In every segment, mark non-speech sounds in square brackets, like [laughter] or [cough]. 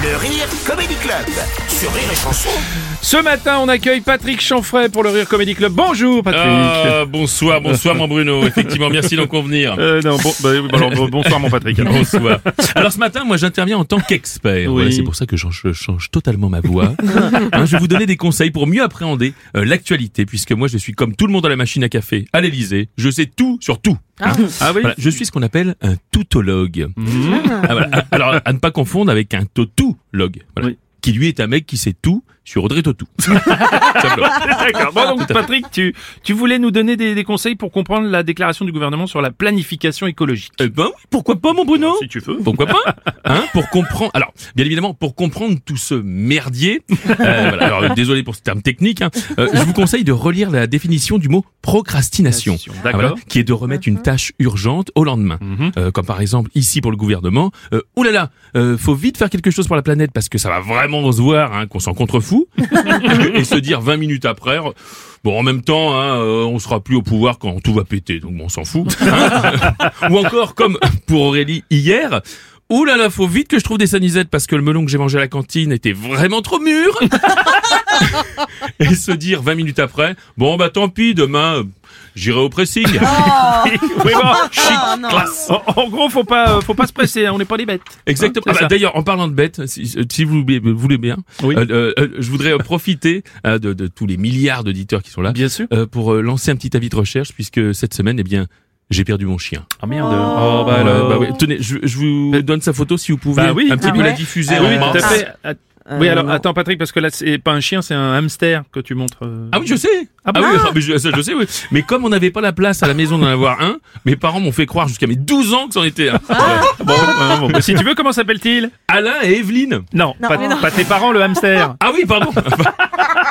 Le Rire Comedy Club sur Rire et Chanson. Ce matin, on accueille Patrick Chanfray pour le Rire Comedy Club. Bonjour Patrick. Ah, bonsoir, bonsoir mon Bruno. [laughs] Effectivement, merci d'en convenir. Euh, non, bon, bah, bah, alors, bonsoir mon Patrick. alors. [laughs] Bonsoir. Alors ce matin, moi j'interviens en tant qu'expert. Oui. Voilà, c'est pour ça que je change, totalement ma voix. [laughs] Hein, je vais vous donner des conseils pour mieux appréhender euh, l'actualité, puisque moi je suis comme tout le monde à la machine à café, à l'Elysée. Je sais tout sur tout. Hein. Ah oui Voilà, je suis ce qu'on appelle un toutologue. Ah, voilà. Alors à ne pas confondre avec un Voilà. Oui. Qui lui est un mec qui sait tout sur Audrey. [laughs] Simplement. D'accord. Bon, donc Patrick, tu, tu voulais nous donner des, des conseils pour comprendre la déclaration du gouvernement sur la planification écologique. Eh ben oui, pourquoi pas mon Bruno? Si tu veux. Pourquoi pas? [laughs] Hein Pour comprendre. Alors, bien évidemment, pour comprendre tout ce merdier. euh, [laughs] voilà, alors, désolé pour ce terme technique. hein, euh, je vous conseille de relire la définition du mot procrastination. D'accord. Ah, voilà, qui est de remettre une tâche urgente au lendemain. Mhm. Euh, comme par exemple ici pour le gouvernement. Euh, oulala, euh, faut vite faire quelque chose pour la planète parce que ça va vraiment se voir hein, qu'on s'en [laughs] et se dire 20 minutes après. Bon, en même temps, hein, euh, on sera plus au pouvoir quand tout va péter, donc bon, on s'en fout. [laughs] hein. Ou encore comme pour Aurélie hier. Ouh là là, faut vite que je trouve des sanisettes parce que le melon que j'ai mangé à la cantine était vraiment trop mûr. [laughs] Et se dire 20 minutes après, bon bah tant pis, demain euh, j'irai au pressing. [laughs] Oui, bon, chic. Classe. En, en gros, faut pas, euh, faut pas se presser, hein, on n'est pas des bêtes. Exactement. Hein, Ah bah. D'ailleurs, en parlant de bêtes, si, si vous voulez- bien, Oui. euh, euh, euh, je voudrais euh, profiter euh, de, de tous les milliards d'auditeurs qui sont là Bien sûr. euh, pour euh, lancer un petit avis de recherche puisque cette semaine, eh bien, j'ai perdu mon chien. Ah merde. Oh, bah alors. bah ouais. Tenez, je, je vous donne sa photo si vous pouvez Bah oui. un petit Ah peu ouais. la diffuser Ah oui, tout à fait. Ah, oui, alors attends Patrick, parce que là c'est pas un chien, c'est un hamster que tu montres. euh. Ah oui, je sais. Ah Ah, bon oui, ah, mais je, ça, je sais, oui. Mais comme on n'avait pas la place à la maison d'en avoir un, mes parents m'ont fait croire jusqu'à mes 12 ans que c'en était un. Bon, euh, bon, bah, si tu veux, comment s'appelle-t-il? Alain et Evelyne. Non, pas, pas tes parents, le hamster. Ah oui, pardon. [laughs]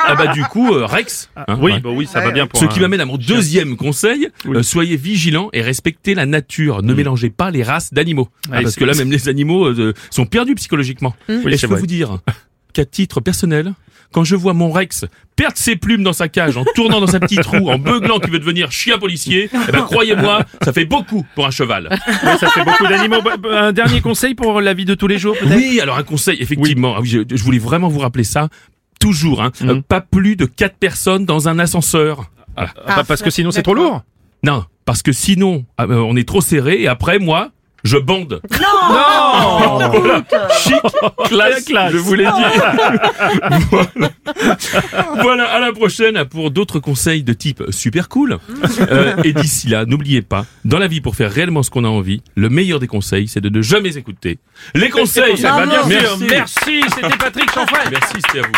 ah bah du coup, euh, Rex. hein, oui, ouais. bah oui, ça va bien pour. Ce un- qui m'amène à mon deuxième conseil, Oui. euh, soyez vigilants et respectez la nature. Ne mélangez pas les races d'animaux. Ah, parce que là, même les animaux euh, sont perdus psychologiquement. Oui, et je peux vrai. vous dire qu'à titre personnel, quand je vois mon Rex perdre ses plumes dans sa cage, en tournant dans sa petite roue, en beuglant qu'il veut devenir chien policier, eh ben, croyez-moi, ça fait beaucoup pour un cheval. Ouais, ça fait beaucoup d'animaux. Bah, bah, Un dernier conseil pour la vie de tous les jours, peut-être? Oui, alors un conseil, effectivement. Ah oui, je, je voulais vraiment vous rappeler ça. Toujours, hein, euh, pas plus de quatre personnes dans un ascenseur. Ah, Parce que sinon c'est trop lourd? Non, parce que sinon, ah, euh, on est trop serré et après, moi, je bande. Non [laughs] Voilà. Chic, classe, classe. je vous l'ai dit. [laughs] voilà. Voilà, à la prochaine pour d'autres conseils de type super cool. Euh, et d'ici là, n'oubliez pas, dans la vie, pour faire réellement ce qu'on a envie, le meilleur des conseils, c'est de ne jamais écouter les conseils. Bah, bien sûr. Merci. Merci, c'était Patrick Chanfray. Merci, c'était à vous.